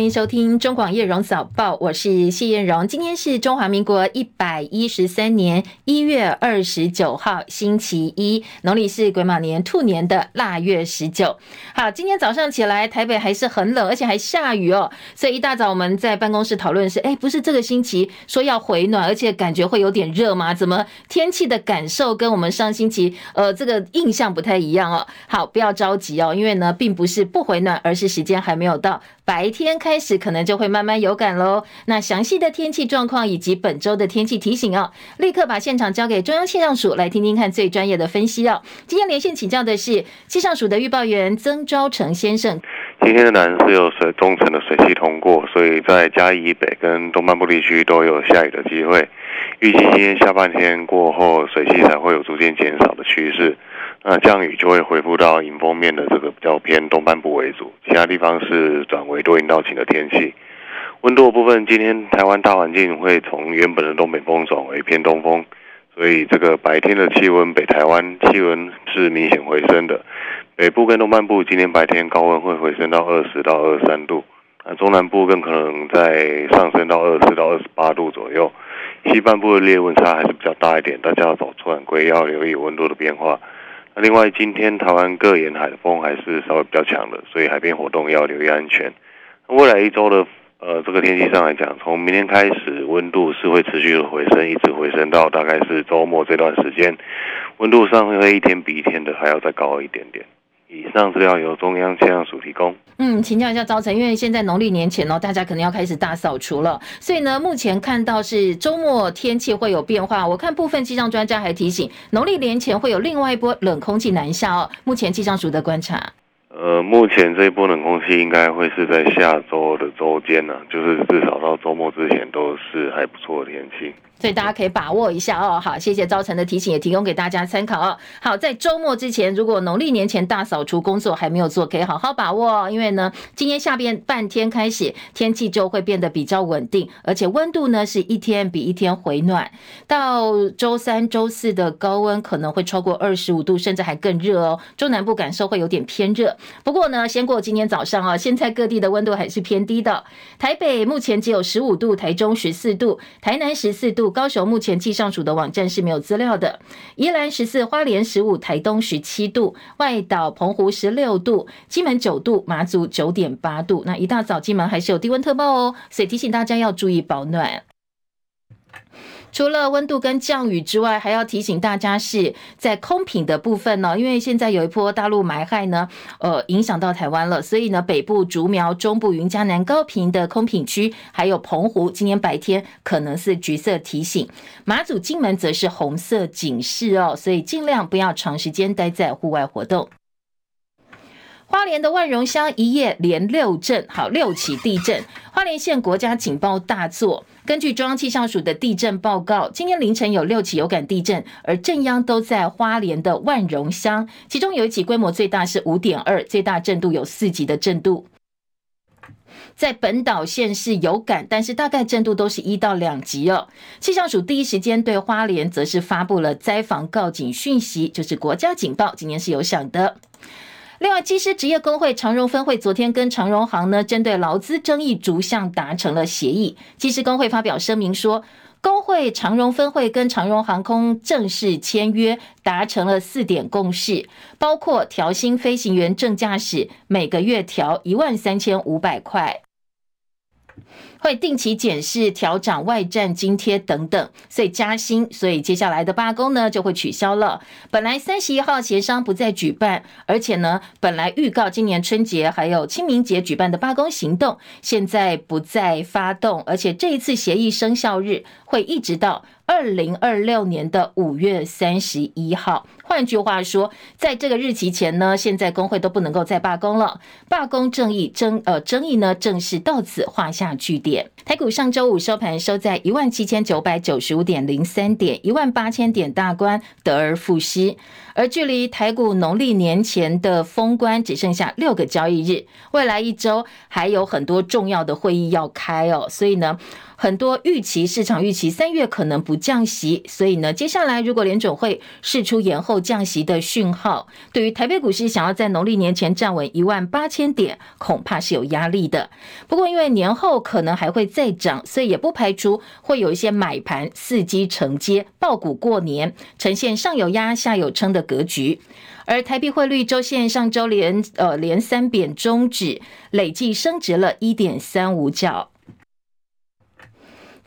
欢迎收听中广叶荣早报，我是谢艳荣。今天是中华民国一百一十三年一月二十九号，星期一，农历是癸卯年兔年的腊月十九。好，今天早上起来，台北还是很冷，而且还下雨哦。所以一大早我们在办公室讨论是，哎，不是这个星期说要回暖，而且感觉会有点热吗？怎么天气的感受跟我们上星期呃这个印象不太一样哦？好，不要着急哦，因为呢，并不是不回暖，而是时间还没有到。白天开开始可能就会慢慢有感喽。那详细的天气状况以及本周的天气提醒哦，立刻把现场交给中央气象署来听听看最专业的分析哦。今天连线请教的是气象署的预报员曾昭成先生。今天的南是有水中层的水汽通过，所以在嘉义以北跟东半部地区都有下雨的机会。预计今天下半天过后，水汽才会有逐渐减少的趋势。那降雨就会恢复到迎风面的这个比较偏东半部为主，其他地方是转为多云到晴的天气。温度的部分，今天台湾大环境会从原本的东北风转为偏东风，所以这个白天的气温，北台湾气温是明显回升的。北部跟东半部今天白天高温会回升到二十到二三度，那中南部更可能在上升到二十四到二十八度左右。西半部的烈温差还是比较大一点，大家要早出晚归要留意温度的变化。那另外，今天台湾各沿海的风还是稍微比较强的，所以海边活动要留意安全。未来一周的呃这个天气上来讲，从明天开始温度是会持续的回升，一直回升到大概是周末这段时间，温度上会一天比一天的还要再高一点点。以上资料由中央气象署提供。嗯，请教一下招成，因为现在农历年前哦，大家可能要开始大扫除了，所以呢，目前看到是周末天气会有变化。我看部分气象专家还提醒，农历年前会有另外一波冷空气南下哦。目前气象署的观察，呃，目前这一波冷空气应该会是在下周的周间呢，就是至少到周末之前都是还不错的天气。所以大家可以把握一下哦。好，谢谢昭成的提醒，也提供给大家参考哦。好，在周末之前，如果农历年前大扫除工作还没有做，可以好好把握哦。因为呢，今天下边半天开始，天气就会变得比较稳定，而且温度呢是一天比一天回暖。到周三、周四的高温可能会超过二十五度，甚至还更热哦。中南部感受会有点偏热。不过呢，先过今天早上啊，现在各地的温度还是偏低的。台北目前只有十五度，台中十四度，台南十四度。高雄目前气象署的网站是没有资料的。宜兰十四，花莲十五，台东十七度，外岛澎湖十六度，金门九度，马祖九点八度。那一大早金门还是有低温特报哦，所以提醒大家要注意保暖。除了温度跟降雨之外，还要提醒大家是在空品的部分呢，因为现在有一波大陆霾害呢，呃，影响到台湾了，所以呢，北部竹苗、中部云嘉南高屏的空品区，还有澎湖，今天白天可能是橘色提醒，马祖、金门则是红色警示哦，所以尽量不要长时间待在户外活动。花莲的万荣乡一夜连六震，好，六起地震，花莲县国家警报大作。根据中央气象署的地震报告，今天凌晨有六起有感地震，而震央都在花莲的万荣乡，其中有一起规模最大是五点二，最大震度有四级的震度。在本岛县市有感，但是大概震度都是一到两级哦。气象署第一时间对花莲则是发布了灾防告警讯息，就是国家警报，今天是有响的。另外，机师职业工会长荣分会昨天跟长荣航呢，针对劳资争议逐项达成了协议。机师工会发表声明说，工会长荣分会跟长荣航空正式签约，达成了四点共识，包括调薪飞行员正驾驶每个月调一万三千五百块。会定期检视、调涨外站津贴等等，所以加薪，所以接下来的罢工呢就会取消了。本来三十一号协商不再举办，而且呢，本来预告今年春节还有清明节举办的罢工行动，现在不再发动，而且这一次协议生效日会一直到二零二六年的五月三十一号。换句话说，在这个日期前呢，现在工会都不能够再罢工了。罢工争议争呃争议呢，正式到此画下句点。台股上周五收盘收在一万七千九百九十五点零三点，一万八千点大关得而复失。而距离台股农历年前的封关只剩下六个交易日，未来一周还有很多重要的会议要开哦，所以呢。很多预期市场预期三月可能不降息，所以呢，接下来如果联准会释出延后降息的讯号，对于台北股市想要在农历年前站稳一万八千点，恐怕是有压力的。不过因为年后可能还会再涨，所以也不排除会有一些买盘伺机承接爆股过年，呈现上有压下有撑的格局。而台币汇率周线上周连呃连三贬终止，累计升值了一点三五角。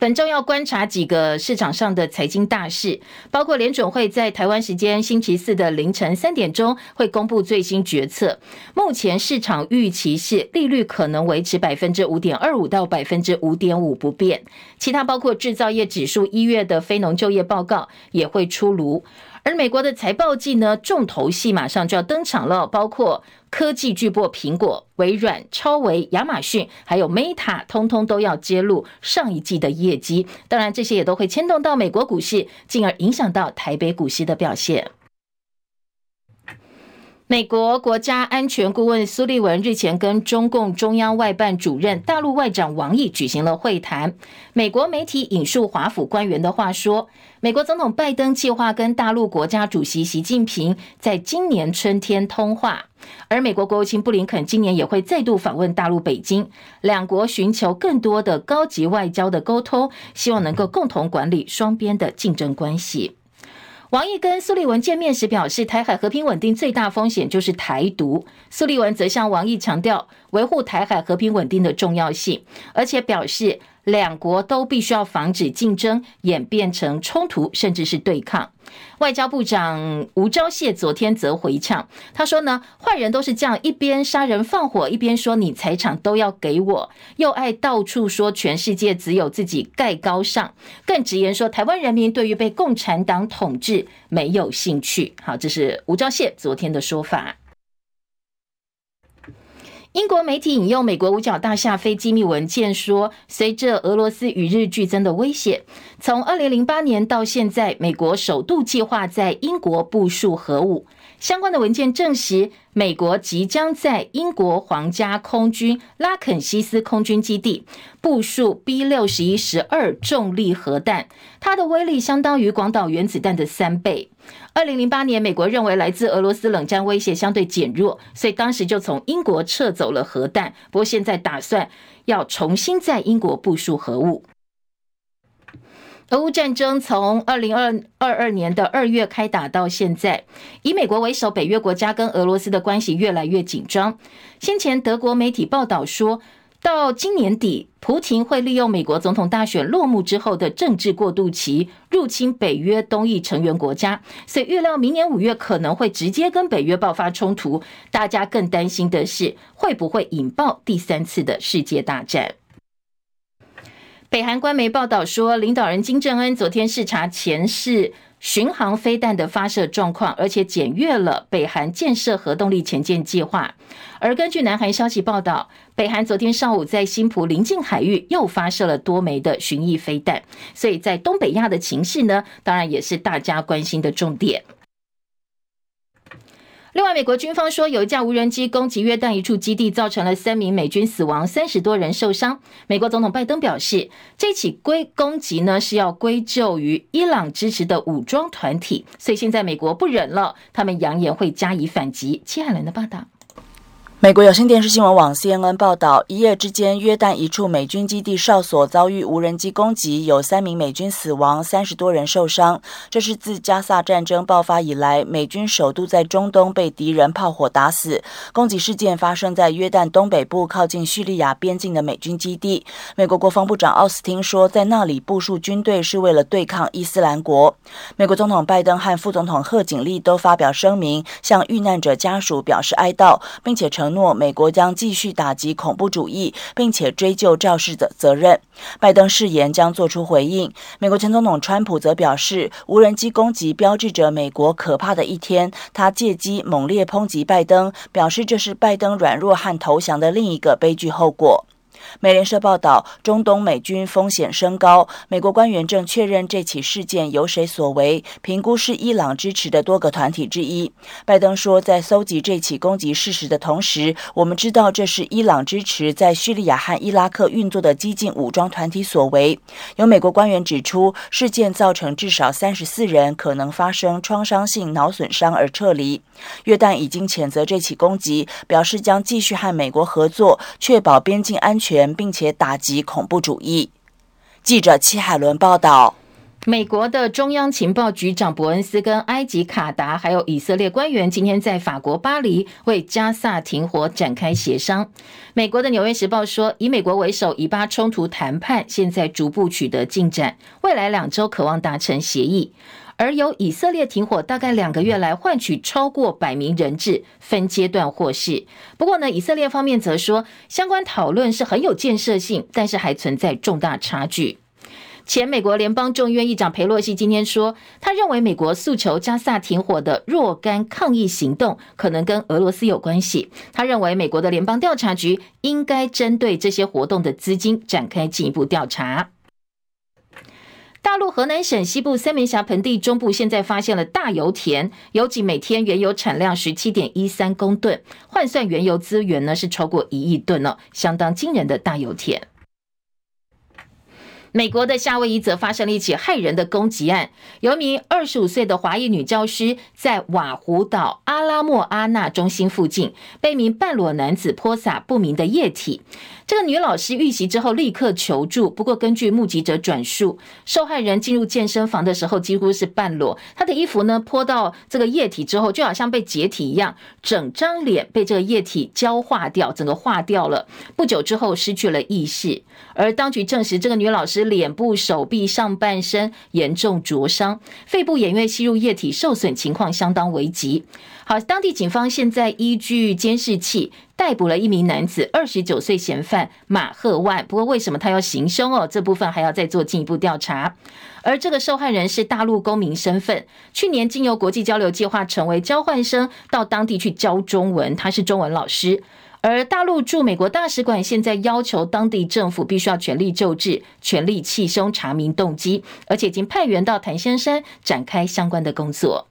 本周要观察几个市场上的财经大事，包括联准会在台湾时间星期四的凌晨三点钟会公布最新决策。目前市场预期是利率可能维持百分之五点二五到百分之五点五不变。其他包括制造业指数一月的非农就业报告也会出炉。而美国的财报季呢，重头戏马上就要登场了，包括科技巨擘苹果、微软、超微、亚马逊，还有 Meta，通通都要揭露上一季的业绩。当然，这些也都会牵动到美国股市，进而影响到台北股市的表现。美国国家安全顾问苏利文日前跟中共中央外办主任、大陆外长王毅举行了会谈。美国媒体引述华府官员的话说，美国总统拜登计划跟大陆国家主席习近平在今年春天通话，而美国国务卿布林肯今年也会再度访问大陆北京，两国寻求更多的高级外交的沟通，希望能够共同管理双边的竞争关系。王毅跟苏立文见面时表示，台海和平稳定最大风险就是台独。苏立文则向王毅强调维护台海和平稳定的重要性，而且表示两国都必须要防止竞争演变成冲突，甚至是对抗。外交部长吴钊燮昨天则回呛，他说呢，坏人都是这样，一边杀人放火，一边说你财产都要给我，又爱到处说全世界只有自己盖高尚，更直言说台湾人民对于被共产党统治没有兴趣。好，这是吴钊燮昨天的说法。英国媒体引用美国五角大厦非机密文件说，随着俄罗斯与日俱增的威胁，从二零零八年到现在，美国首度计划在英国部署核武。相关的文件证实，美国即将在英国皇家空军拉肯西斯空军基地部署 B 六十一十二重力核弹，它的威力相当于广岛原子弹的三倍。二零零八年，美国认为来自俄罗斯冷战威胁相对减弱，所以当时就从英国撤走了核弹。不过现在打算要重新在英国部署核武。俄乌战争从二零二二二年的二月开打到现在，以美国为首，北约国家跟俄罗斯的关系越来越紧张。先前德国媒体报道说，到今年底，普廷会利用美国总统大选落幕之后的政治过渡期，入侵北约东翼成员国家，所以预料明年五月可能会直接跟北约爆发冲突。大家更担心的是，会不会引爆第三次的世界大战？北韩官媒报道说，领导人金正恩昨天视察前世巡航飞弹的发射状况，而且检阅了北韩建设核动力潜舰计划。而根据南韩消息报道，北韩昨天上午在新浦临近海域又发射了多枚的巡弋飞弹，所以在东北亚的情势呢，当然也是大家关心的重点。另外，美国军方说有一架无人机攻击约旦一处基地，造成了三名美军死亡，三十多人受伤。美国总统拜登表示，这起归攻击呢是要归咎于伊朗支持的武装团体，所以现在美国不忍了，他们扬言会加以反击。戚海伦的报道。美国有线电视新闻网 CNN 报道，一夜之间，约旦一处美军基地哨所遭遇无人机攻击，有三名美军死亡，三十多人受伤。这是自加萨战争爆发以来，美军首度在中东被敌人炮火打死。攻击事件发生在约旦东北部靠近叙利亚边境的美军基地。美国国防部长奥斯汀说，在那里部署军队是为了对抗伊斯兰国。美国总统拜登和副总统贺锦丽都发表声明，向遇难者家属表示哀悼，并且承诺美国将继续打击恐怖主义，并且追究肇事的责任。拜登誓言将做出回应。美国前总统川普则表示，无人机攻击标志着美国可怕的一天。他借机猛烈抨击拜登，表示这是拜登软弱和投降的另一个悲剧后果。美联社报道，中东美军风险升高，美国官员正确认这起事件由谁所为，评估是伊朗支持的多个团体之一。拜登说，在搜集这起攻击事实的同时，我们知道这是伊朗支持在叙利亚和伊拉克运作的激进武装团体所为。有美国官员指出，事件造成至少三十四人可能发生创伤性脑损伤而撤离。约旦已经谴责这起攻击，表示将继续和美国合作，确保边境安全，并且打击恐怖主义。记者戚海伦报道。美国的中央情报局长伯恩斯跟埃及、卡达还有以色列官员今天在法国巴黎为加萨停火展开协商。美国的《纽约时报》说，以美国为首，以巴冲突谈判现在逐步取得进展，未来两周渴望达成协议。而由以色列停火大概两个月来换取超过百名人质，分阶段获释。不过呢，以色列方面则说，相关讨论是很有建设性，但是还存在重大差距。前美国联邦众议院议长裴洛西今天说，他认为美国诉求加萨停火的若干抗议行动可能跟俄罗斯有关系。他认为美国的联邦调查局应该针对这些活动的资金展开进一步调查。大陆河南省西部三门峡盆地中部现在发现了大油田，油井每天原油产量十七点一三公吨，换算原油资源呢是超过一亿吨了，相当惊人的大油田。美国的夏威夷则发生了一起骇人的攻击案，有一名二十五岁的华裔女教师在瓦胡岛阿拉莫阿纳中心附近被一名半裸男子泼洒不明的液体。这个女老师遇袭之后立刻求助，不过根据目击者转述，受害人进入健身房的时候几乎是半裸，她的衣服呢泼到这个液体之后，就好像被解体一样，整张脸被这个液体焦化掉，整个化掉了。不久之后失去了意识，而当局证实这个女老师脸部、手臂、上半身严重灼伤，肺部也因为吸入液体受损，情况相当危急。好，当地警方现在依据监视器逮捕了一名男子，二十九岁嫌犯马赫万。不过，为什么他要行凶哦？这部分还要再做进一步调查。而这个受害人是大陆公民身份，去年经由国际交流计划成为交换生，到当地去教中文，他是中文老师。而大陆驻美国大使馆现在要求当地政府必须要全力救治、全力气凶、查明动机，而且已经派员到檀香山展开相关的工作。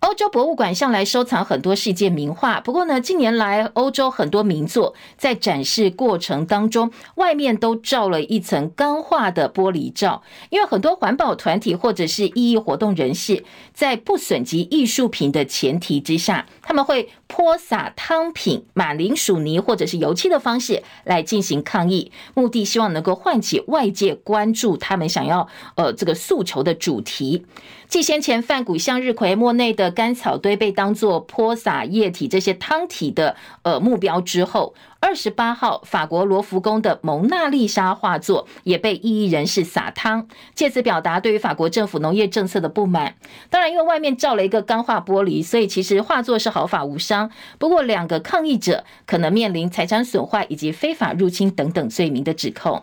欧洲博物馆向来收藏很多世界名画，不过呢，近年来欧洲很多名作在展示过程当中，外面都罩了一层钢化的玻璃罩，因为很多环保团体或者是异议活动人士，在不损及艺术品的前提之下，他们会泼洒汤品、马铃薯泥或者是油漆的方式来进行抗议，目的希望能够唤起外界关注他们想要呃这个诉求的主题。继先前梵谷、向日葵、莫内的干草堆被当作泼洒液体这些汤体的呃目标之后，二十八号法国罗浮宫的蒙娜丽莎画作也被异议人士撒汤，借此表达对于法国政府农业政策的不满。当然，因为外面罩了一个钢化玻璃，所以其实画作是毫发无伤。不过，两个抗议者可能面临财产损坏以及非法入侵等等罪名的指控。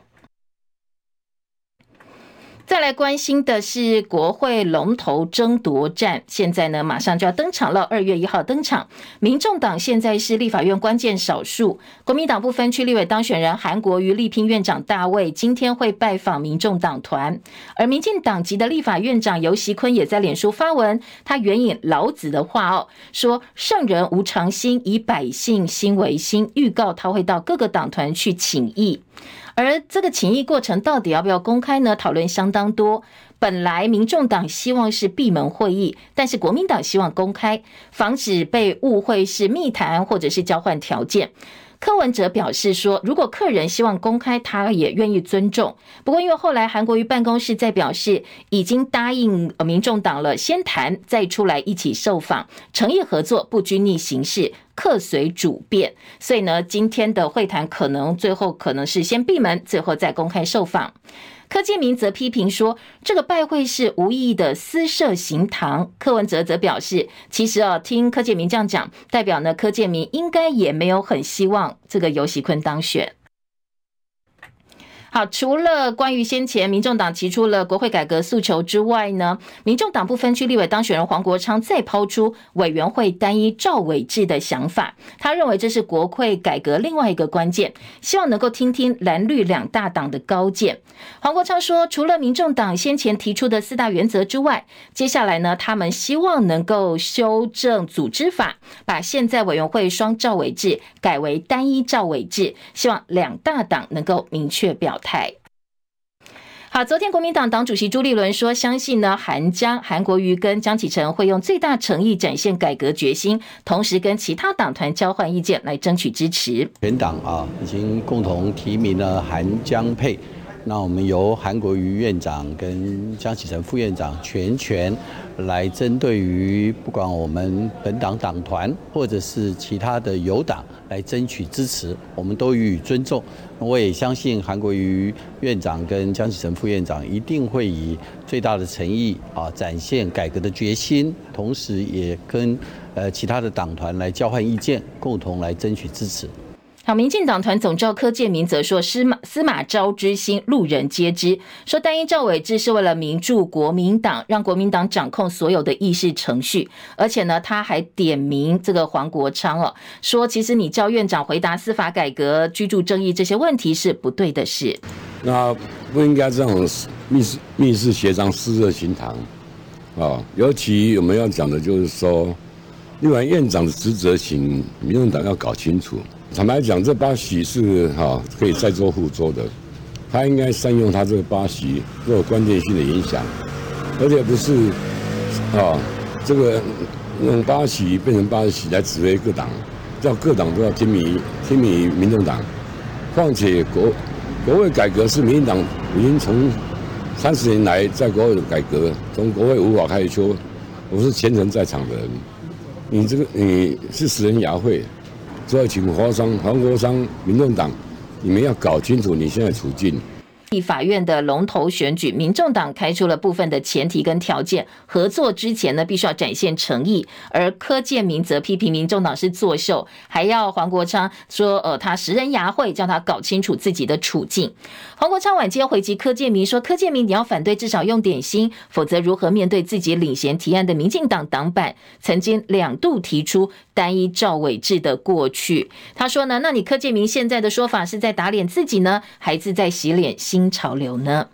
再来关心的是国会龙头争夺战，现在呢马上就要登场了，二月一号登场。民众党现在是立法院关键少数，国民党不分区立委当选人韩国瑜力拼院长大卫，今天会拜访民众党团。而民进党籍的立法院长游锡坤也在脸书发文，他援引老子的话哦，说圣人无常心，以百姓心为心，预告他会到各个党团去请益。而这个请益过程到底要不要公开呢？讨论相当多。本来民众党希望是闭门会议，但是国民党希望公开，防止被误会是密谈或者是交换条件。柯文哲表示说，如果客人希望公开，他也愿意尊重。不过，因为后来韩国瑜办公室在表示已经答应民众党了，先谈再出来一起受访，诚意合作，不拘泥形式，客随主便。所以呢，今天的会谈可能最后可能是先闭门，最后再公开受访。柯建明则批评说，这个拜会是无意义的私设行堂。柯文哲则表示，其实啊，听柯建明这样讲，代表呢，柯建明应该也没有很希望这个游戏坤当选。好，除了关于先前民众党提出了国会改革诉求之外呢，民众党不分区立委当选人黄国昌再抛出委员会单一召委制的想法，他认为这是国会改革另外一个关键，希望能够听听蓝绿两大党的高见。黄国昌说，除了民众党先前提出的四大原则之外，接下来呢，他们希望能够修正组织法，把现在委员会双召委制改为单一召委制，希望两大党能够明确表态。好，昨天国民党党主席朱立伦说，相信呢韩江、韩国瑜跟江启臣会用最大诚意展现改革决心，同时跟其他党团交换意见来争取支持。全党啊已经共同提名了韩江配。那我们由韩国瑜院长跟江启臣副院长全权来针对于不管我们本党党团或者是其他的友党来争取支持，我们都予以尊重。我也相信韩国瑜院长跟江启臣副院长一定会以最大的诚意啊展现改革的决心，同时也跟呃其他的党团来交换意见，共同来争取支持。好，民进党团总召柯建铭则说：“司马司马昭之心，路人皆知。说单一赵伟志是为了民助国民党，让国民党掌控所有的议事程序。而且呢，他还点名这个黄国昌哦，说其实你叫院长回答司法改革、居住正义这些问题是不对的事。那不应该这种密室密室协商、私热行堂啊。尤其我们要讲的就是说，另外院长的职责，请民进党要搞清楚。”坦白讲，这八喜是哈可以再做互做的，他应该善用他这个八喜做关键性的影响，而且不是啊这个用八喜变成八喜来指挥各党，叫各党都要听命听命于民众党。况且国国会改革是民进党已经从三十年来在国会的改革，从国会无法开始修，我是全程在场的人，你这个你是死人牙慧。所以，请华商、韩国商、民众党，你们要搞清楚你现在处境。立法院的龙头选举，民众党开出了部分的前提跟条件，合作之前呢，必须要展现诚意。而柯建铭则批评民众党是作秀，还要黄国昌说，呃，他食人牙慧，叫他搞清楚自己的处境。黄国昌晚间回击柯建铭说，柯建铭你要反对，至少用点心，否则如何面对自己领衔提案的民进党党版曾经两度提出单一召委制的过去？他说呢，那你柯建铭现在的说法是在打脸自己呢，还是在洗脸心潮流呢？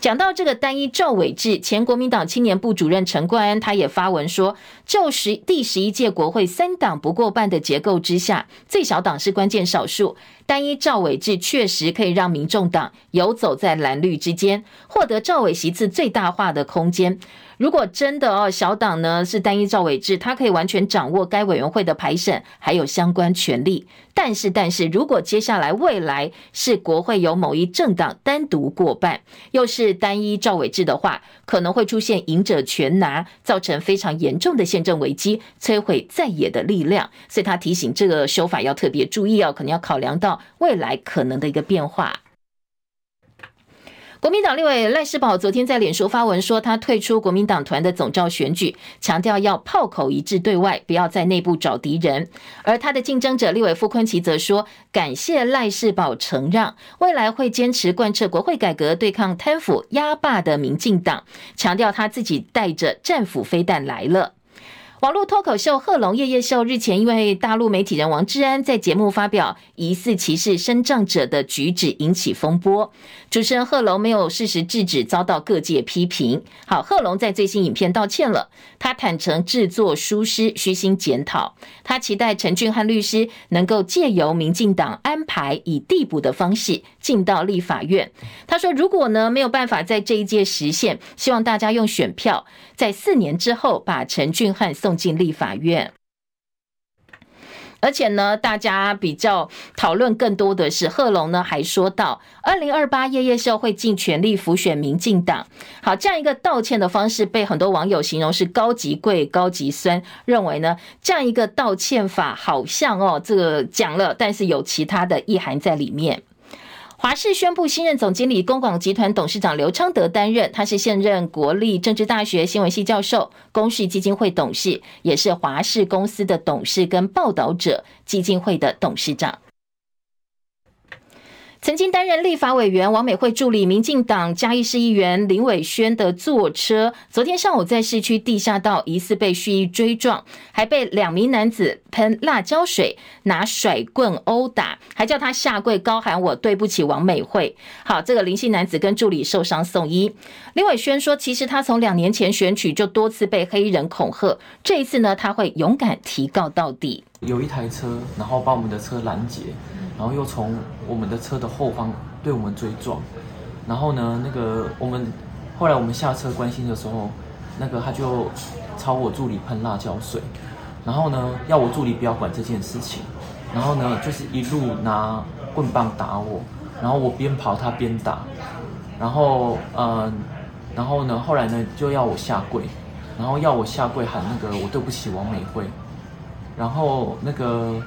讲到这个单一召委制，前国民党青年部主任陈冠安他也发文说，就十第十一届国会三党不过半的结构之下，最小党是关键少数，单一召委制确实可以让民众党游走在蓝绿之间，获得赵伟席次最大化的空间。如果真的哦，小党呢是单一召委制，他可以完全掌握该委员会的排审，还有相关权利。但是，但是如果接下来未来是国会由某一政党单独过半，又是单一召委制的话，可能会出现赢者全拿，造成非常严重的宪政危机，摧毁在野的力量。所以他提醒这个修法要特别注意哦，可能要考量到未来可能的一个变化。国民党立委赖士葆昨天在脸书发文说，他退出国民党团的总召选举，强调要炮口一致对外，不要在内部找敌人。而他的竞争者立委傅昆奇则说，感谢赖士葆承让，未来会坚持贯彻国会改革，对抗贪腐压霸的民进党，强调他自己带着战斧飞弹来了。网络脱口秀《贺龙夜夜秀》日前，因为大陆媒体人王志安在节目发表疑似歧视身障者的举止，引起风波。主持人贺龙没有适时制止，遭到各界批评。好，贺龙在最新影片道歉了，他坦承制作疏失，虚心检讨。他期待陈俊翰律师能够借由民进党安排，以递补的方式进到立法院。他说，如果呢没有办法在这一届实现，希望大家用选票，在四年之后把陈俊翰。送进立法院，而且呢，大家比较讨论更多的是贺龙呢，还说到二零二八夜夜秀会尽全力辅选民进党。好，这样一个道歉的方式被很多网友形容是高级贵、高级酸，认为呢，这样一个道歉法好像哦，这个讲了，但是有其他的意涵在里面。华视宣布新任总经理，公广集团董事长刘昌德担任。他是现任国立政治大学新闻系教授，公视基金会董事，也是华视公司的董事跟报道者基金会的董事长。曾经担任立法委员、王美惠助理、民进党嘉义市议员林伟轩的坐车，昨天上午在市区地下道疑似被蓄意追撞，还被两名男子喷辣椒水、拿甩棍殴打，还叫他下跪，高喊“我对不起王美惠”。好，这个林姓男子跟助理受伤送医。林伟轩说，其实他从两年前选举就多次被黑衣人恐吓，这一次呢，他会勇敢提告到底。有一台车，然后把我们的车拦截。然后又从我们的车的后方对我们追撞，然后呢，那个我们后来我们下车关心的时候，那个他就朝我助理喷辣椒水，然后呢要我助理不要管这件事情，然后呢就是一路拿棍棒打我，然后我边跑他边打，然后嗯，然后呢后来呢就要我下跪，然后要我下跪喊那个我对不起王美惠。然后那个，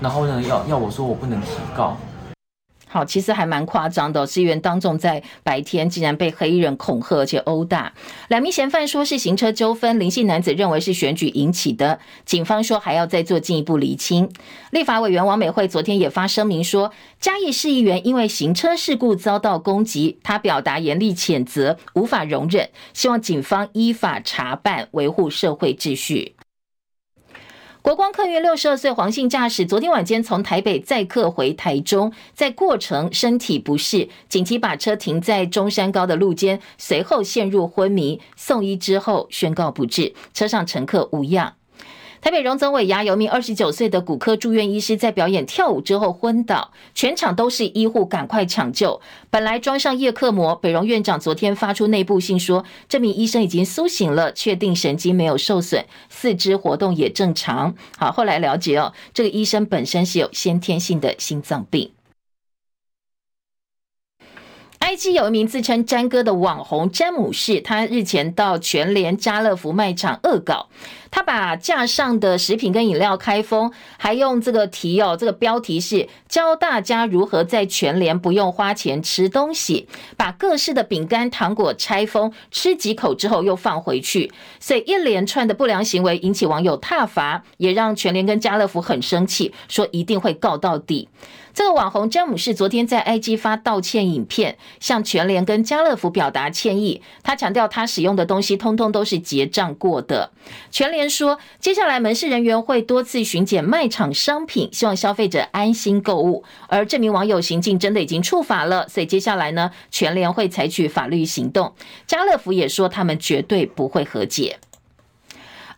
然后呢，要要我说我不能提告。好，其实还蛮夸张的。市议员当众在白天竟然被黑衣人恐吓而且殴打，两名嫌犯说是行车纠纷，林姓男子认为是选举引起的，警方说还要再做进一步厘清。立法委员王美惠昨天也发声明说，嘉义市议员因为行车事故遭到攻击，他表达严厉谴责，无法容忍，希望警方依法查办，维护社会秩序。国光客运六十二岁黄姓驾驶，昨天晚间从台北载客回台中，在过程身体不适，紧急把车停在中山高的路肩，随后陷入昏迷，送医之后宣告不治，车上乘客无恙。台北荣总尾牙有名二十九岁的骨科住院医师在表演跳舞之后昏倒，全场都是医护赶快抢救。本来装上叶克膜，北荣院长昨天发出内部信说，这名医生已经苏醒了，确定神经没有受损，四肢活动也正常。好，后来了解哦，这个医生本身是有先天性的心脏病。IG 有一名自称詹哥的网红詹姆士，他日前到全联家乐福卖场恶搞。他把架上的食品跟饮料开封，还用这个题哦，这个标题是教大家如何在全联不用花钱吃东西。把各式的饼干、糖果拆封，吃几口之后又放回去，所以一连串的不良行为引起网友挞伐，也让全联跟家乐福很生气，说一定会告到底。这个网红詹姆士昨天在 IG 发道歉影片，向全联跟家乐福表达歉意。他强调，他使用的东西通通都是结账过的。全联说，接下来门市人员会多次巡检卖场商品，希望消费者安心购物。而这名网友行径真的已经触法了，所以接下来呢，全联会采取法律行动。家乐福也说，他们绝对不会和解。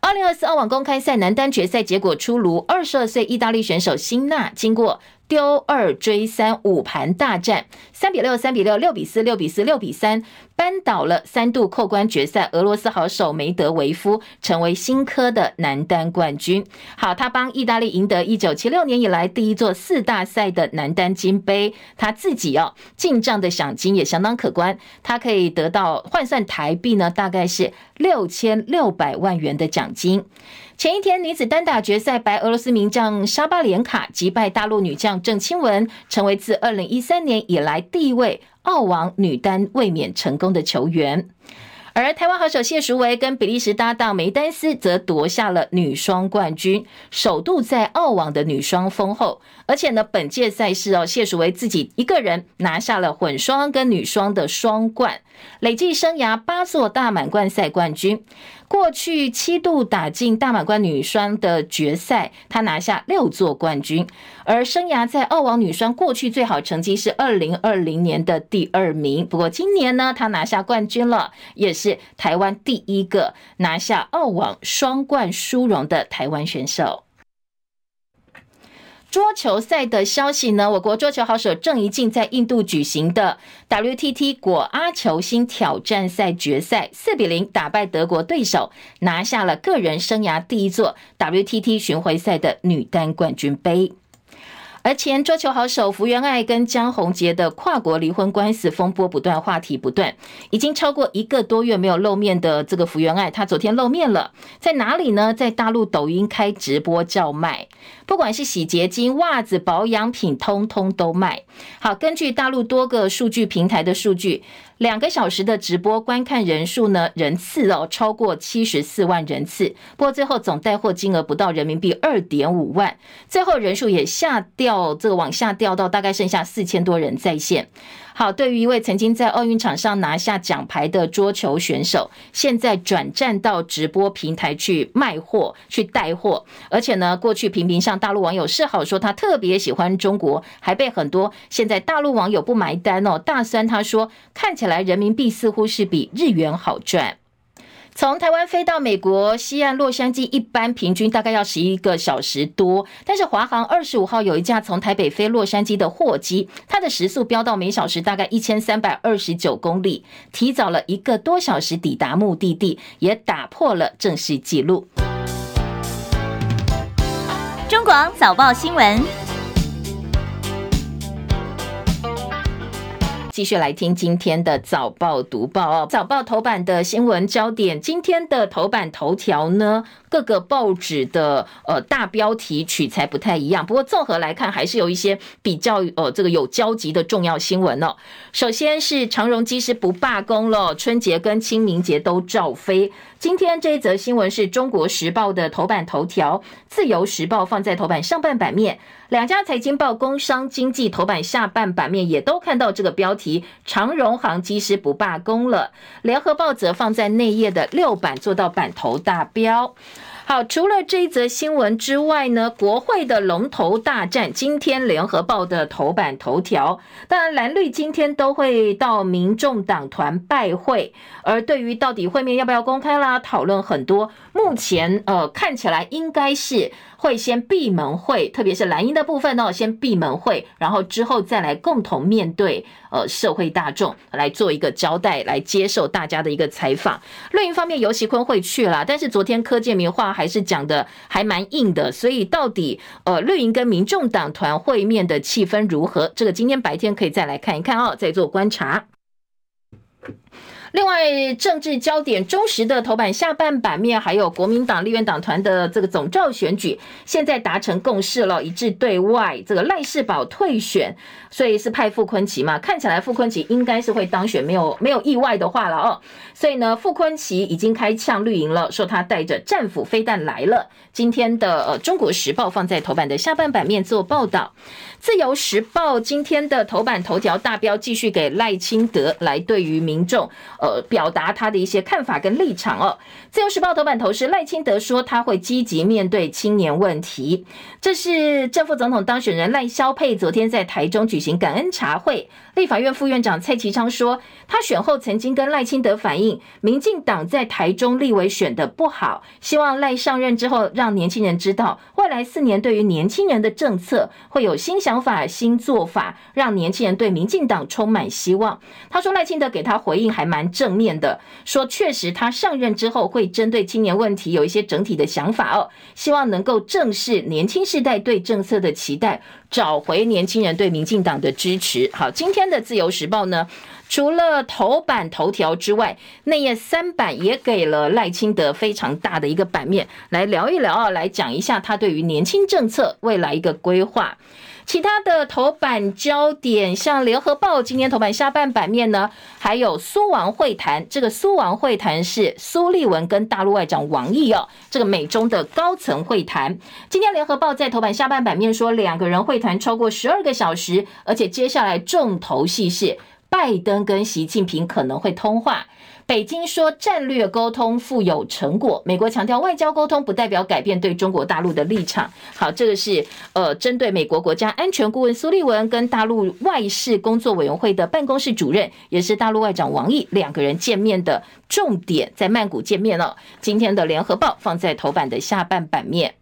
二零二四澳网公开赛男单决赛结果出炉，二十二岁意大利选手辛纳经过。丢二追三五盘大战，三比六、三比六、六比四、六比四、六比三，扳倒了三度扣关决赛俄罗斯好手梅德维夫，成为新科的男单冠军。好，他帮意大利赢得一九七六年以来第一座四大赛的男单金杯，他自己哦进账的奖金也相当可观，他可以得到换算台币呢，大概是六千六百万元的奖金。前一天女子单打决赛，白俄罗斯名将沙巴连卡击败大陆女将郑钦文，成为自二零一三年以来第一位澳网女单卫冕成功的球员。而台湾好手谢淑薇跟比利时搭档梅丹斯则夺下了女双冠军，首度在澳网的女双封后。而且呢，本届赛事哦，谢淑薇自己一个人拿下了混双跟女双的双冠，累计生涯八座大满贯赛冠军。过去七度打进大满贯女双的决赛，她拿下六座冠军。而生涯在澳网女双过去最好成绩是二零二零年的第二名。不过今年呢，她拿下冠军了，也是台湾第一个拿下澳网双冠殊荣的台湾选手。桌球赛的消息呢？我国桌球好手郑怡静在印度举行的 WTT 果阿球星挑战赛决赛，四比零打败德国对手，拿下了个人生涯第一座 WTT 巡回赛的女单冠军杯。而前桌球好手福原爱跟江宏杰的跨国离婚官司风波不断，话题不断，已经超过一个多月没有露面的这个福原爱，她昨天露面了，在哪里呢？在大陆抖音开直播叫卖，不管是洗洁精、袜子、保养品，通通都卖。好，根据大陆多个数据平台的数据。两个小时的直播观看人数呢，人次哦超过七十四万人次，不过最后总带货金额不到人民币二点五万，最后人数也下调，这个往下掉到大概剩下四千多人在线。好，对于一位曾经在奥运场上拿下奖牌的桌球选手，现在转战到直播平台去卖货、去带货，而且呢，过去频频向大陆网友示好，说他特别喜欢中国，还被很多现在大陆网友不买单哦，大酸他说，看起来人民币似乎是比日元好赚。从台湾飞到美国西岸洛杉矶，一般平均大概要十一个小时多。但是华航二十五号有一架从台北飞洛杉矶的货机，它的时速飙到每小时大概一千三百二十九公里，提早了一个多小时抵达目的地，也打破了正式纪录。中广早报新闻。继续来听今天的早报读报哦，早报头版的新闻焦点，今天的头版头条呢，各个报纸的呃大标题取材不太一样，不过综合来看，还是有一些比较呃这个有交集的重要新闻哦。首先是长荣机师不罢工了，春节跟清明节都照飞。今天这一则新闻是中国时报的头版头条，自由时报放在头版上半版面。两家财经报、工商经济头版下半版面也都看到这个标题：长荣航机师不罢工了。联合报则放在内页的六版，做到版头大标。好，除了这一则新闻之外呢，国会的龙头大战，今天联合报的头版头条。当然，蓝绿今天都会到民众党团拜会，而对于到底会面要不要公开啦，讨论很多。目前呃，看起来应该是。会先闭门会，特别是蓝营的部分呢，先闭门会，然后之后再来共同面对呃社会大众来做一个交代，来接受大家的一个采访。绿营方面，游锡堃会去了，但是昨天柯建铭话还是讲的还蛮硬的，所以到底呃绿营跟民众党团会面的气氛如何？这个今天白天可以再来看一看哦，再做观察。另外，政治焦点中时的头版下半版面，还有国民党立院党团的这个总召选举，现在达成共识了，一致对外。这个赖士葆退选，所以是派傅昆萁嘛？看起来傅昆萁应该是会当选，没有没有意外的话了哦。所以呢，傅昆萁已经开枪绿营了，说他带着战斧飞弹来了。今天的呃《中国时报》放在头版的下半版面做报道。自由时报今天的头版头条大标继续给赖清德来对于民众呃表达他的一些看法跟立场哦。自由时报头版头是赖清德说他会积极面对青年问题，这是正副总统当选人赖萧佩昨天在台中举行感恩茶会，立法院副院长蔡其昌说他选后曾经跟赖清德反映民进党在台中立委选的不好，希望赖上任之后让年轻人知道未来四年对于年轻人的政策会有新想法、新做法，让年轻人对民进党充满希望。他说赖清德给他回应还蛮正面的，说确实他上任之后会针对青年问题有一些整体的想法哦，希望能够正视年轻世代对政策的期待，找回年轻人对民进党的支持。好，今天的自由时报呢，除了头版头条之外，内页三版也给了赖清德非常大的一个版面，来聊一聊啊，来讲一下他对于年轻政策未来一个规划。其他的头版焦点，像联合报今天头版下半版面呢，还有苏王会谈。这个苏王会谈是苏立文跟大陆外长王毅哦，这个美中的高层会谈。今天联合报在头版下半版面说，两个人会谈超过十二个小时，而且接下来重头戏是拜登跟习近平可能会通话。北京说战略沟通富有成果，美国强调外交沟通不代表改变对中国大陆的立场。好，这个是呃针对美国国家安全顾问苏立文跟大陆外事工作委员会的办公室主任，也是大陆外长王毅两个人见面的重点，在曼谷见面了。今天的联合报放在头版的下半版面。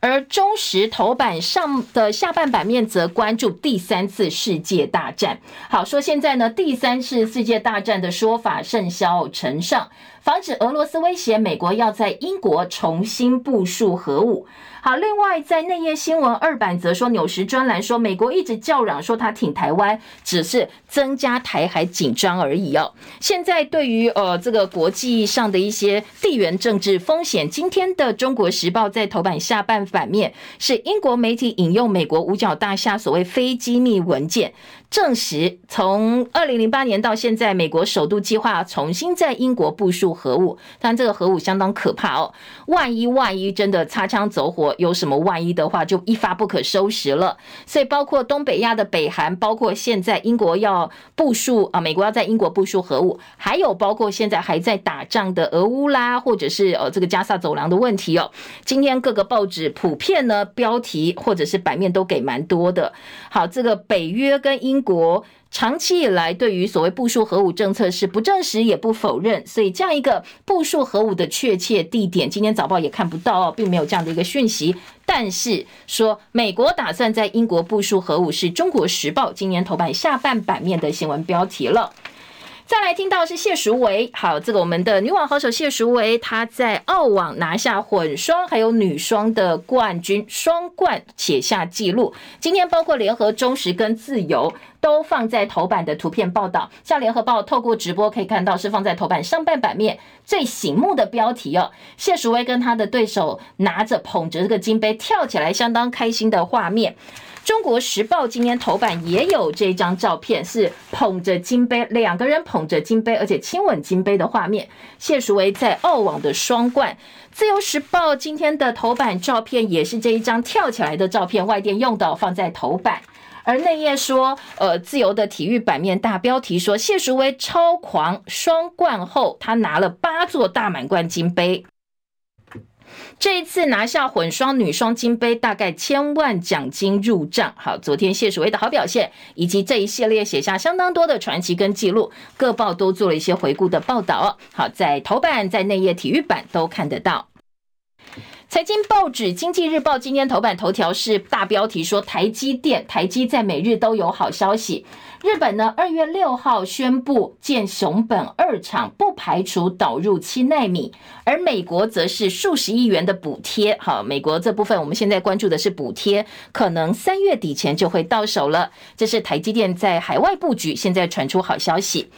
而中时头版上的下半版面则关注第三次世界大战。好，说现在呢，第三次世界大战的说法甚嚣尘上，防止俄罗斯威胁美国要在英国重新部署核武。好，另外在内页新闻二版则说，纽时专栏说，美国一直叫嚷说他挺台湾，只是增加台海紧张而已哦。现在对于呃这个国际上的一些地缘政治风险，今天的中国时报在头版下半版面是英国媒体引用美国五角大厦所谓非机密文件。证实，从二零零八年到现在，美国首度计划重新在英国部署核武，但这个核武相当可怕哦。万一万一真的擦枪走火，有什么万一的话，就一发不可收拾了。所以，包括东北亚的北韩，包括现在英国要部署啊，美国要在英国部署核武，还有包括现在还在打仗的俄乌啦，或者是呃这个加萨走廊的问题哦。今天各个报纸普遍呢标题或者是版面都给蛮多的。好，这个北约跟英国长期以来对于所谓部署核武政策是不证实也不否认，所以这样一个部署核武的确切地点，今天早报也看不到哦，并没有这样的一个讯息。但是说美国打算在英国部署核武，是中国时报今年头版下半版面的新闻标题了。再来听到是谢淑薇，好，这个我们的女网好手谢淑薇，她在澳网拿下混双还有女双的冠军，双冠写下纪录。今天包括联合、中时跟自由都放在头版的图片报道，像联合报透过直播可以看到是放在头版上半版面最醒目的标题哦，谢淑薇跟她的对手拿着捧着这个金杯跳起来，相当开心的画面。中国时报今天头版也有这张照片，是捧着金杯，两个人捧着金杯，而且亲吻金杯的画面。谢淑薇在澳网的双冠。自由时报今天的头版照片也是这一张跳起来的照片，外电用的放在头版。而内页说，呃，自由的体育版面大标题说，谢淑薇超狂双冠后，她拿了八座大满贯金杯。这一次拿下混双、女双金杯，大概千万奖金入账。好，昨天谢淑薇的好表现，以及这一系列写下相当多的传奇跟记录，各报都做了一些回顾的报道。好，在头版、在内页体育版都看得到。财经报纸《经济日报》今天头版头条是大标题说，台积电、台积在美日都有好消息。日本呢，二月六号宣布建熊本二厂，不排除导入七奈米。而美国则是数十亿元的补贴。好，美国这部分我们现在关注的是补贴，可能三月底前就会到手了。这是台积电在海外布局，现在传出好消息。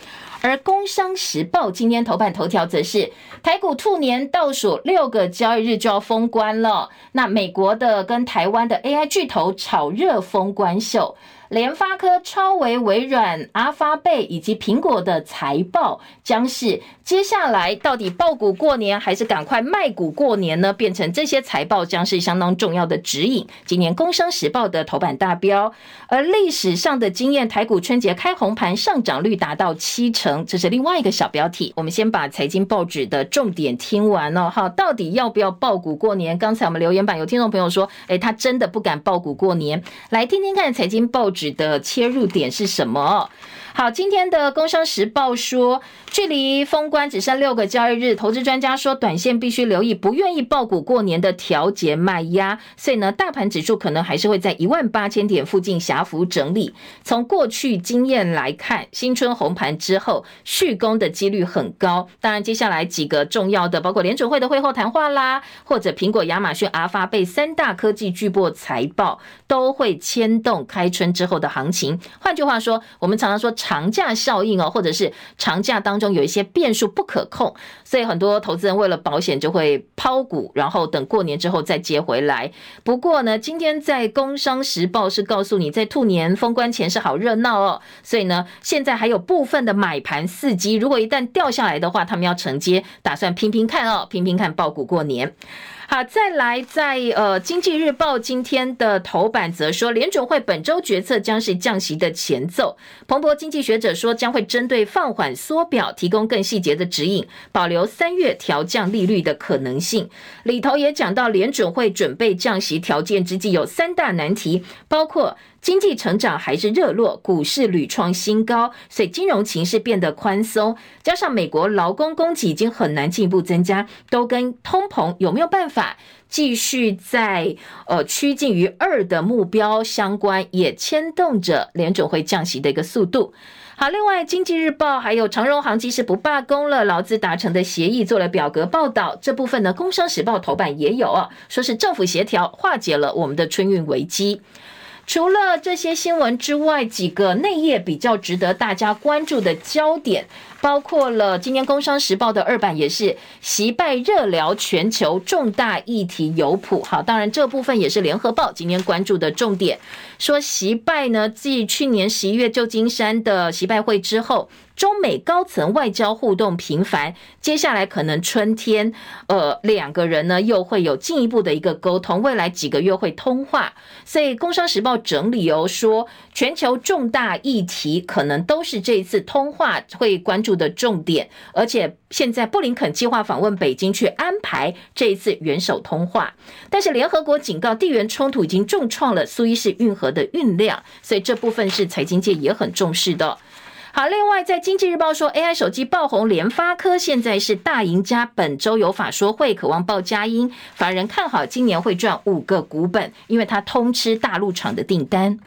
而《工商时报》今天头版头条则是台股兔年倒数六个交易日就要封关了。那美国的跟台湾的 AI 巨头炒热封关秀。联发科、超微、微软、阿发贝以及苹果的财报，将是接下来到底爆股过年还是赶快卖股过年呢？变成这些财报将是相当重要的指引。今年《工商时报》的头版大标，而历史上的经验，台股春节开红盘，上涨率达到七成，这是另外一个小标题。我们先把财经报纸的重点听完了哈，到底要不要爆股过年？刚才我们留言板有听众朋友说，诶，他真的不敢爆股过年，来听听看财经报纸。的切入点是什么？好，今天的《工商时报》说，距离封关只剩六个交易日，投资专家说，短线必须留意不愿意爆股过年的调节卖压，所以呢，大盘指数可能还是会在一万八千点附近狭幅整理。从过去经验来看，新春红盘之后续攻的几率很高。当然，接下来几个重要的，包括联准会的会后谈话啦，或者苹果、亚马逊、阿发贝三大科技巨擘财报，都会牵动开春之后的行情。换句话说，我们常常说。长假效应哦，或者是长假当中有一些变数不可控，所以很多投资人为了保险就会抛股，然后等过年之后再接回来。不过呢，今天在《工商时报》是告诉你，在兔年封关前是好热闹哦，所以呢，现在还有部分的买盘伺机，如果一旦掉下来的话，他们要承接，打算拼拼看哦，拼拼看抱股过年。好，再来在呃《经济日报》今天的头版则说，联准会本周决策将是降息的前奏。彭博经济学者说，将会针对放缓缩表提供更细节的指引，保留三月调降利率的可能性。里头也讲到，联准会准备降息条件之际有三大难题，包括。经济成长还是热络，股市屡创新高，所以金融情势变得宽松，加上美国劳工供给已经很难进一步增加，都跟通膨有没有办法继续在呃趋近于二的目标相关，也牵动着联准会降息的一个速度。好，另外《经济日报》还有长荣航机是不罢工了，劳资达成的协议做了表格报道。这部分呢，《工商时报》头版也有啊，说是政府协调化解了我们的春运危机。除了这些新闻之外，几个内页比较值得大家关注的焦点，包括了今天《工商时报》的二版也是习拜热聊全球重大议题有谱。好，当然这部分也是《联合报》今天关注的重点，说习拜呢，继去年十一月旧金山的习拜会之后。中美高层外交互动频繁，接下来可能春天，呃，两个人呢又会有进一步的一个沟通，未来几个月会通话。所以《工商时报》整理哦，说全球重大议题可能都是这一次通话会关注的重点，而且现在布林肯计划访问北京去安排这一次元首通话。但是联合国警告，地缘冲突已经重创了苏伊士运河的运量，所以这部分是财经界也很重视的。好，另外在《经济日报》说，AI 手机爆红，联发科现在是大赢家。本周有法说会，渴望报佳音。法人看好今年会赚五个股本，因为它通吃大陆厂的订单。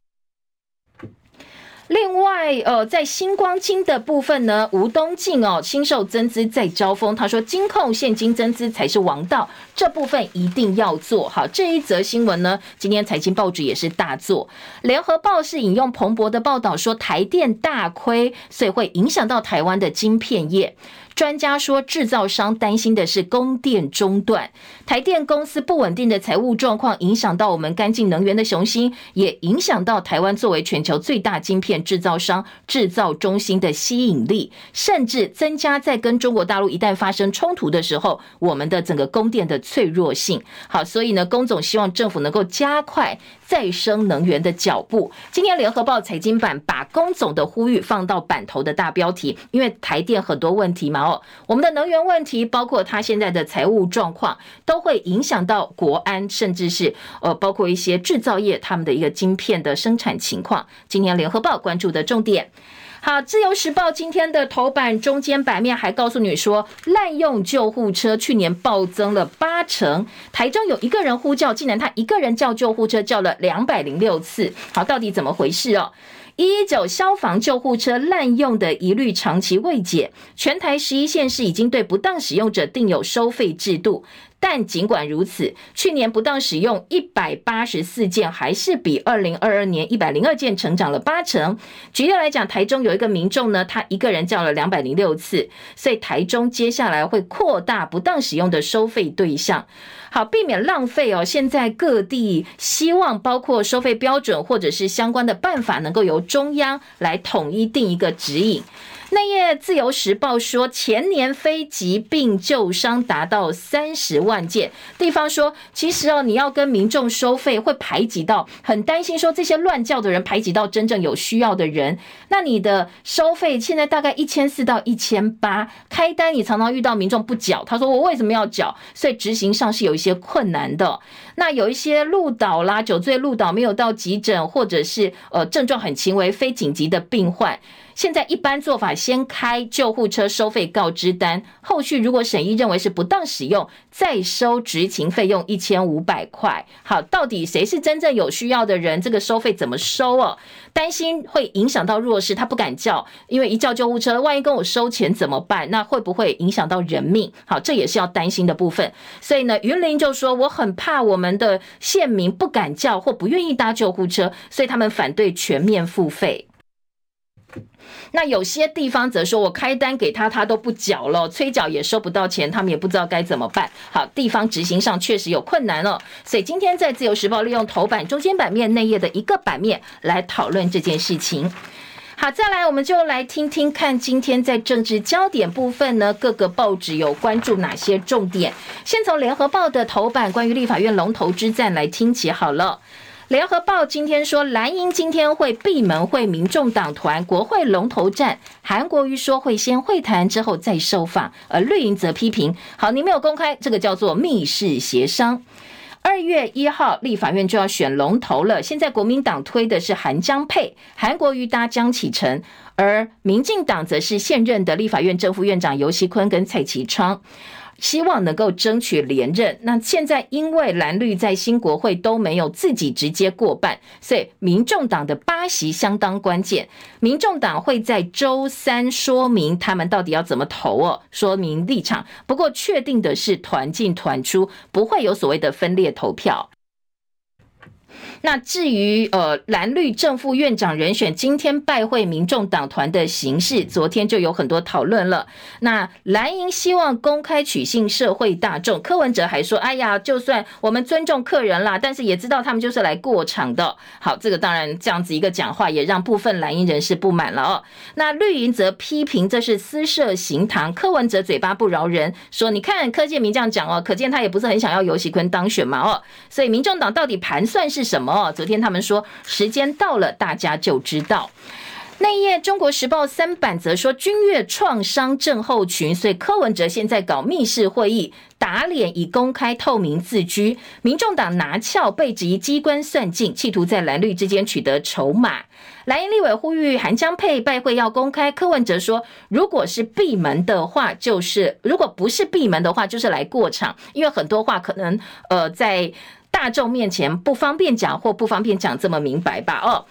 另外，呃，在星光金的部分呢，吴东进哦，新售增资再招风，他说金控现金增资才是王道，这部分一定要做好。这一则新闻呢，今天财经报纸也是大做，联合报是引用彭博的报道说，台电大亏，所以会影响到台湾的晶片业。专家说，制造商担心的是供电中断，台电公司不稳定的财务状况影响到我们干净能源的雄心，也影响到台湾作为全球最大晶片制造商、制造中心的吸引力，甚至增加在跟中国大陆一旦发生冲突的时候，我们的整个供电的脆弱性。好，所以呢，工总希望政府能够加快再生能源的脚步。今天联合报财经版把工总的呼吁放到版头的大标题，因为台电很多问题嘛。哦，我们的能源问题，包括他现在的财务状况，都会影响到国安，甚至是呃，包括一些制造业他们的一个晶片的生产情况。今天联合报关注的重点。好，自由时报今天的头版中间版面还告诉你说，滥用救护车去年暴增了八成。台中有一个人呼叫，竟然他一个人叫救护车叫了两百零六次。好，到底怎么回事哦？一一九消防救护车滥用的疑虑长期未解，全台十一县市已经对不当使用者定有收费制度。但尽管如此，去年不当使用一百八十四件，还是比二零二二年一百零二件成长了八成。举例来讲，台中有一个民众呢，他一个人叫了两百零六次，所以台中接下来会扩大不当使用的收费对象，好避免浪费哦。现在各地希望包括收费标准或者是相关的办法，能够由中央来统一定一个指引。那页自由时报说，前年非疾病救伤达到三十万件。地方说，其实哦，你要跟民众收费，会排挤到，很担心说这些乱叫的人排挤到真正有需要的人。那你的收费现在大概一千四到一千八，开单你常常遇到民众不缴，他说我为什么要缴？所以执行上是有一些困难的。那有一些路倒啦，酒醉路倒没有到急诊，或者是呃症状很轻微、非紧急的病患。现在一般做法，先开救护车收费告知单，后续如果审议认为是不当使用，再收执勤费用一千五百块。好，到底谁是真正有需要的人？这个收费怎么收哦？担心会影响到弱势，他不敢叫，因为一叫救护车，万一跟我收钱怎么办？那会不会影响到人命？好，这也是要担心的部分。所以呢，云林就说我很怕我们的县民不敢叫或不愿意搭救护车，所以他们反对全面付费。那有些地方则说，我开单给他，他都不缴了，催缴也收不到钱，他们也不知道该怎么办。好，地方执行上确实有困难了。所以今天在自由时报利用头版、中间版面、内页的一个版面来讨论这件事情。好，再来我们就来听听看，今天在政治焦点部分呢，各个报纸有关注哪些重点？先从联合报的头版关于立法院龙头之战来听起好了。联合报今天说，蓝营今天会闭门会民众党团国会龙头战。韩国瑜说会先会谈之后再受访，而绿营则批评：好，你没有公开，这个叫做密室协商。二月一号立法院就要选龙头了，现在国民党推的是韩江佩，韩国瑜搭江启臣，而民进党则是现任的立法院正副院长游锡坤跟蔡其昌。希望能够争取连任。那现在因为蓝绿在新国会都没有自己直接过半，所以民众党的八席相当关键。民众党会在周三说明他们到底要怎么投哦，说明立场。不过确定的是团进团出，不会有所谓的分裂投票。那至于呃蓝绿正副院长人选，今天拜会民众党团的形式，昨天就有很多讨论了。那蓝营希望公开取信社会大众，柯文哲还说：“哎呀，就算我们尊重客人啦，但是也知道他们就是来过场的。”好，这个当然这样子一个讲话，也让部分蓝营人士不满了哦。那绿营则批评这是私设行堂，柯文哲嘴巴不饶人，说：“你看柯建铭这样讲哦，可见他也不是很想要游喜坤当选嘛哦。”所以民众党到底盘算是什么？哦，昨天他们说时间到了，大家就知道。内页《中国时报》三版则说君悦创伤症候群，所以柯文哲现在搞密室会议，打脸以公开透明自居。民众党拿翘被质疑机关算尽，企图在蓝绿之间取得筹码。蓝营立委呼吁韩江配拜会要公开，柯文哲说，如果是闭门的话，就是如果不是闭门的话，就是来过场，因为很多话可能呃在。大众面前不方便讲，或不方便讲这么明白吧？哦。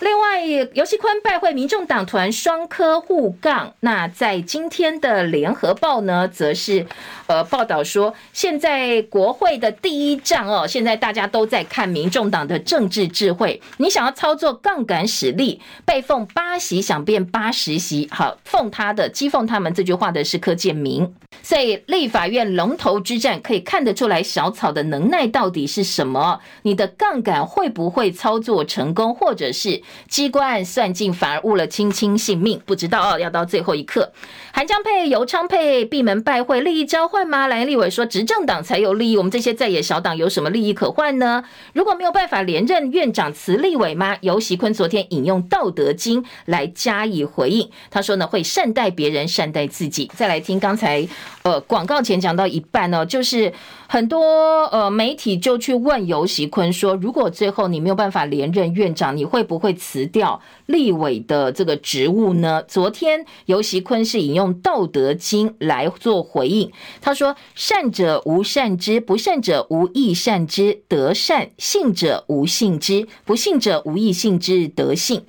另外，游锡坤拜会民众党团双科互杠。那在今天的联合报呢，则是呃报道说，现在国会的第一仗哦，现在大家都在看民众党的政治智慧。你想要操作杠杆使力，被奉八席想变八十席，好奉他的讥讽他们这句话的是柯建铭。所以立法院龙头之战可以看得出来，小草的能耐到底是什么？你的杠杆会不会操作成功，或者是？机关算尽，反而误了卿卿性命，不知道哦。要到最后一刻，韩江配、游昌配闭门拜会，利益交换吗？蓝立伟说，执政党才有利益，我们这些在野小党有什么利益可换呢？如果没有办法连任院长，辞立伟吗？游锡坤昨天引用《道德经》来加以回应，他说呢，会善待别人，善待自己。再来听刚才呃广告前讲到一半呢，就是。很多呃媒体就去问游锡坤说：“如果最后你没有办法连任院长，你会不会辞掉立委的这个职务呢？”昨天游锡坤是引用《道德经》来做回应，他说：“善者无善之，不善者无益善之；德善，信者无信之，不信者无益信之。德信。”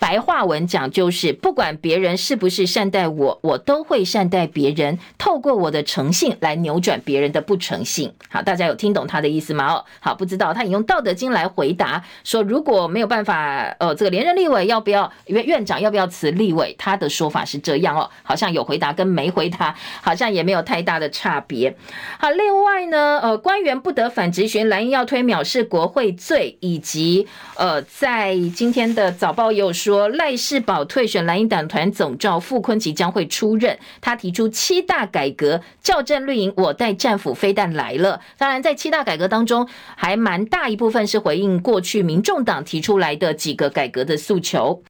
白话文讲就是，不管别人是不是善待我，我都会善待别人。透过我的诚信来扭转别人的不诚信。好，大家有听懂他的意思吗？哦，好，不知道他引用《道德经》来回答说，如果没有办法，呃，这个连任立委要不要？院院长要不要辞立委？他的说法是这样哦，好像有回答跟没回答，好像也没有太大的差别。好，另外呢，呃，官员不得反直询，蓝营要推藐视国会罪，以及呃，在今天的早报也有说。说赖世宝退选蓝营党团总召傅昆萁将会出任，他提出七大改革，校正绿营，我带战斧飞弹来了。当然，在七大改革当中，还蛮大一部分是回应过去民众党提出来的几个改革的诉求。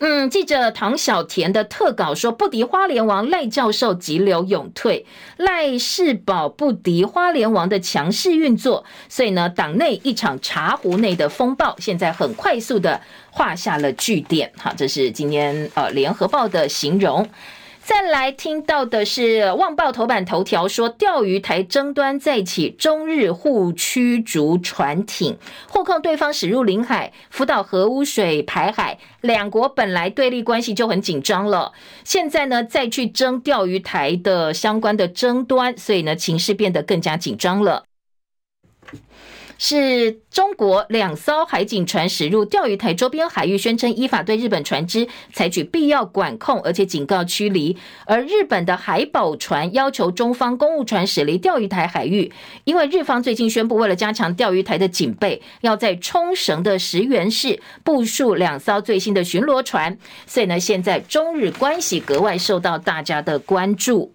嗯，记者唐小田的特稿说，不敌花莲王赖教授急流勇退，赖世宝不敌花莲王的强势运作，所以呢，党内一场茶壶内的风暴，现在很快速的画下了句点。好，这是今天呃联合报的形容。再来听到的是《旺报》头版头条说，钓鱼台争端再起，中日互驱逐船艇，互控对方驶入领海，福岛核污水排海，两国本来对立关系就很紧张了，现在呢再去争钓鱼台的相关的争端，所以呢情势变得更加紧张了。是中国两艘海警船驶入钓鱼台周边海域，宣称依法对日本船只采取必要管控，而且警告驱离。而日本的海保船要求中方公务船驶离钓鱼台海域，因为日方最近宣布，为了加强钓鱼台的警备，要在冲绳的石垣市部署两艘最新的巡逻船，所以呢，现在中日关系格外受到大家的关注。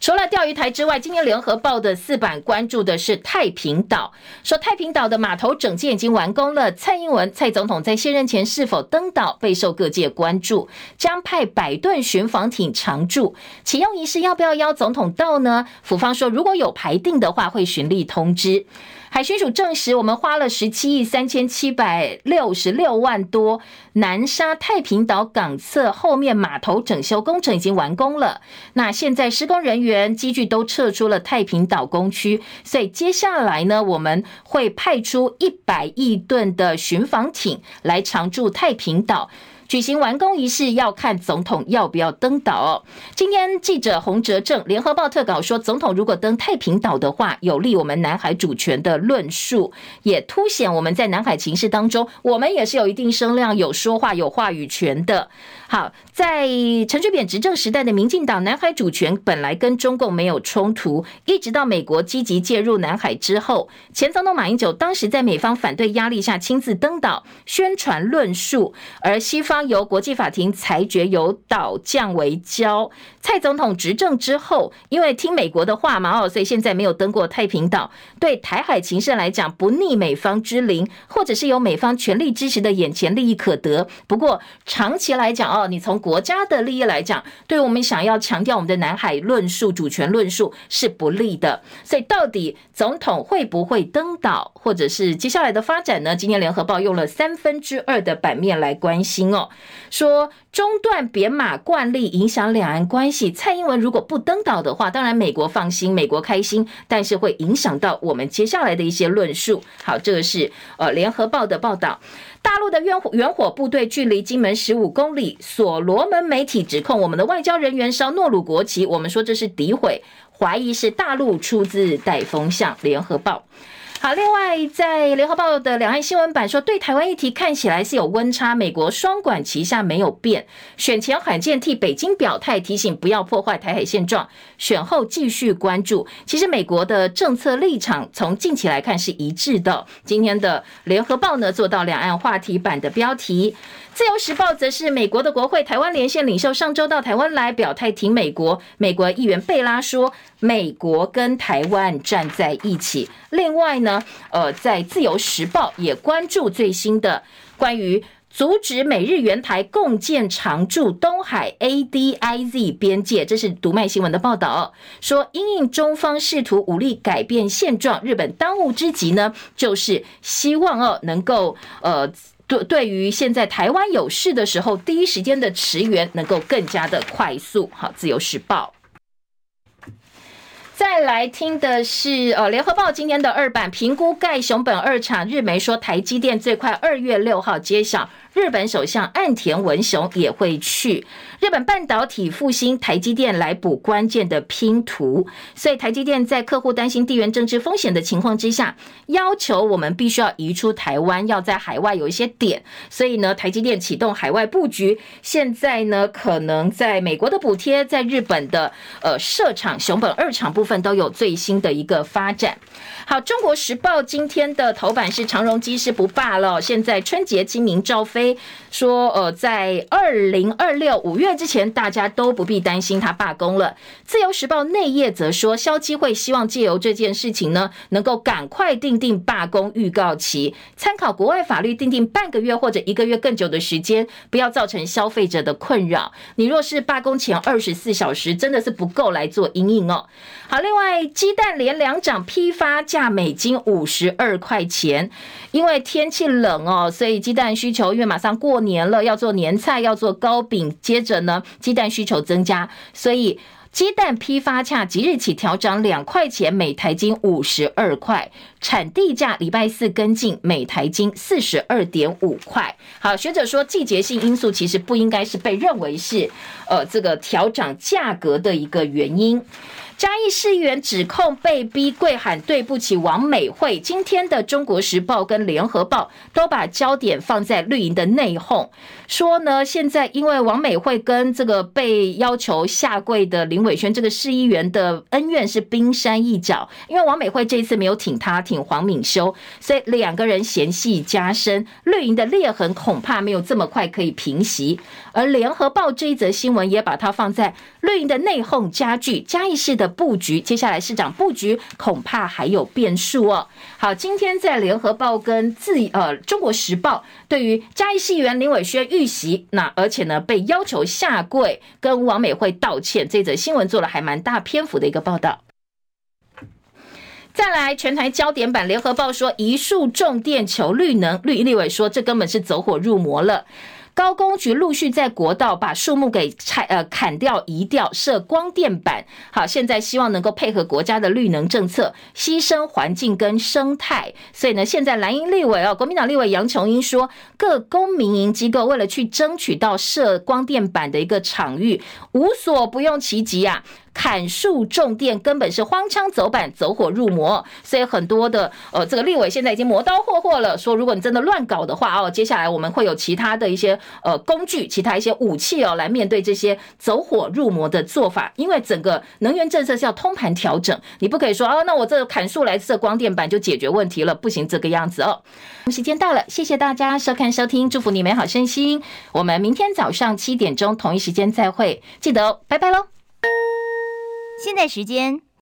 除了钓鱼台之外，今天联合报的四版关注的是太平岛，说太平岛的码头整建已经完工了。蔡英文蔡总统在卸任前是否登岛备受各界关注，将派百吨巡防艇常驻。启用仪式要不要邀总统到呢？府方说如果有排定的话，会循例通知。海巡署证实，我们花了十七亿三千七百六十六万多，南沙太平岛港侧后面码头整修工程已经完工了。那现在施工人员机具都撤出了太平岛工区，所以接下来呢，我们会派出一百亿吨的巡防艇来常驻太平岛。举行完工仪式要看总统要不要登岛。今天记者洪哲正联合报特稿说，总统如果登太平岛的话，有利我们南海主权的论述，也凸显我们在南海情势当中，我们也是有一定声量、有说话、有话语权的。好，在陈水扁执政时代的民进党，南海主权本来跟中共没有冲突，一直到美国积极介入南海之后，前总统马英九当时在美方反对压力下亲自登岛宣传论述，而西方由国际法庭裁决由岛降为礁。蔡总统执政之后，因为听美国的话嘛，哦，所以现在没有登过太平岛，对台海情势来讲不逆美方之灵，或者是有美方全力支持的眼前利益可得。不过长期来讲，哦。你从国家的利益来讲，对我们想要强调我们的南海论述、主权论述是不利的。所以，到底总统会不会登岛，或者是接下来的发展呢？今天联合报用了三分之二的版面来关心哦，说中断编码惯例影响两岸关蔡英文如果不登岛的话，当然美国放心，美国开心，但是会影响到我们接下来的一些论述。好，这个是呃联合报的报道。大陆的远火远火部队距离金门十五公里，所罗门媒体指控我们的外交人员烧诺鲁国旗，我们说这是诋毁，怀疑是大陆出自带风向。联合报。好，另外在联合报的两岸新闻版说，对台湾议题看起来是有温差，美国双管齐下没有变，选前罕见替北京表态，提醒不要破坏台海现状，选后继续关注。其实美国的政策立场从近期来看是一致的。今天的联合报呢，做到两岸话题版的标题。自由时报则是美国的国会台湾连线领袖上周到台湾来表态挺美国，美国议员贝拉说，美国跟台湾站在一起。另外呢，呃，在自由时报也关注最新的关于阻止美日援台共建常驻东海 ADIZ 边界，这是读卖新闻的报道，说因应中方试图武力改变现状，日本当务之急呢，就是希望哦能够呃。对，对于现在台湾有事的时候，第一时间的驰援能够更加的快速。好，自由时报。再来听的是呃，联合报今天的二版评估盖熊本二厂，日媒说台积电最快二月六号揭晓。日本首相岸田文雄也会去日本半导体复兴，台积电来补关键的拼图。所以台积电在客户担心地缘政治风险的情况之下，要求我们必须要移出台湾，要在海外有一些点。所以呢，台积电启动海外布局。现在呢，可能在美国的补贴，在日本的呃设厂熊本二厂部分都有最新的一个发展。好，中国时报今天的头版是长荣机师不罢了，现在春节清明照飞。说，呃，在二零二六五月之前，大家都不必担心他罢工了。自由时报内页则说，消基会希望借由这件事情呢，能够赶快定定罢工预告期，参考国外法律定定半个月或者一个月更久的时间，不要造成消费者的困扰。你若是罢工前二十四小时，真的是不够来做因应哦。好，另外鸡蛋连两涨，批发价每斤五十二块钱，因为天气冷哦，所以鸡蛋需求越马上过年了，要做年菜，要做糕饼，接着呢，鸡蛋需求增加，所以鸡蛋批发价即日起调涨两块钱，每台斤五十二块，产地价礼拜四跟进，每台斤四十二点五块。好，学者说季节性因素其实不应该是被认为是呃这个调涨价格的一个原因。嘉义市议员指控被逼跪喊对不起王美惠。今天的《中国时报》跟《联合报》都把焦点放在绿营的内讧，说呢，现在因为王美惠跟这个被要求下跪的林伟轩这个市议员的恩怨是冰山一角，因为王美惠这一次没有挺他，挺黄敏修，所以两个人嫌隙加深，绿营的裂痕恐怕没有这么快可以平息。而《联合报》这一则新闻也把它放在绿营的内讧加剧，嘉义市的。布局，接下来市长布局恐怕还有变数哦。好，今天在联合报跟自呃中国时报对于嘉义市议员林伟轩遇袭，那而且呢被要求下跪跟王美惠道歉，这则新闻做了还蛮大篇幅的一个报道。再来，全台焦点版联合报说，一树重电求绿能，绿立委说这根本是走火入魔了。高工局陆续在国道把树木给拆呃砍掉移掉，设光电板。好，现在希望能够配合国家的绿能政策，牺牲环境跟生态。所以呢，现在蓝营立委哦，国民党立委杨琼英说，各公民营机构为了去争取到设光电板的一个场域，无所不用其极啊。砍树种电根本是荒腔走板、走火入魔，所以很多的呃，这个立委现在已经磨刀霍霍了，说如果你真的乱搞的话哦，接下来我们会有其他的一些呃工具、其他一些武器哦，来面对这些走火入魔的做法。因为整个能源政策是要通盘调整，你不可以说哦，那我这砍树来设光电板就解决问题了，不行这个样子哦。时间到了，谢谢大家收看收听，祝福你美好身心。我们明天早上七点钟同一时间再会，记得哦，拜拜喽。现在时间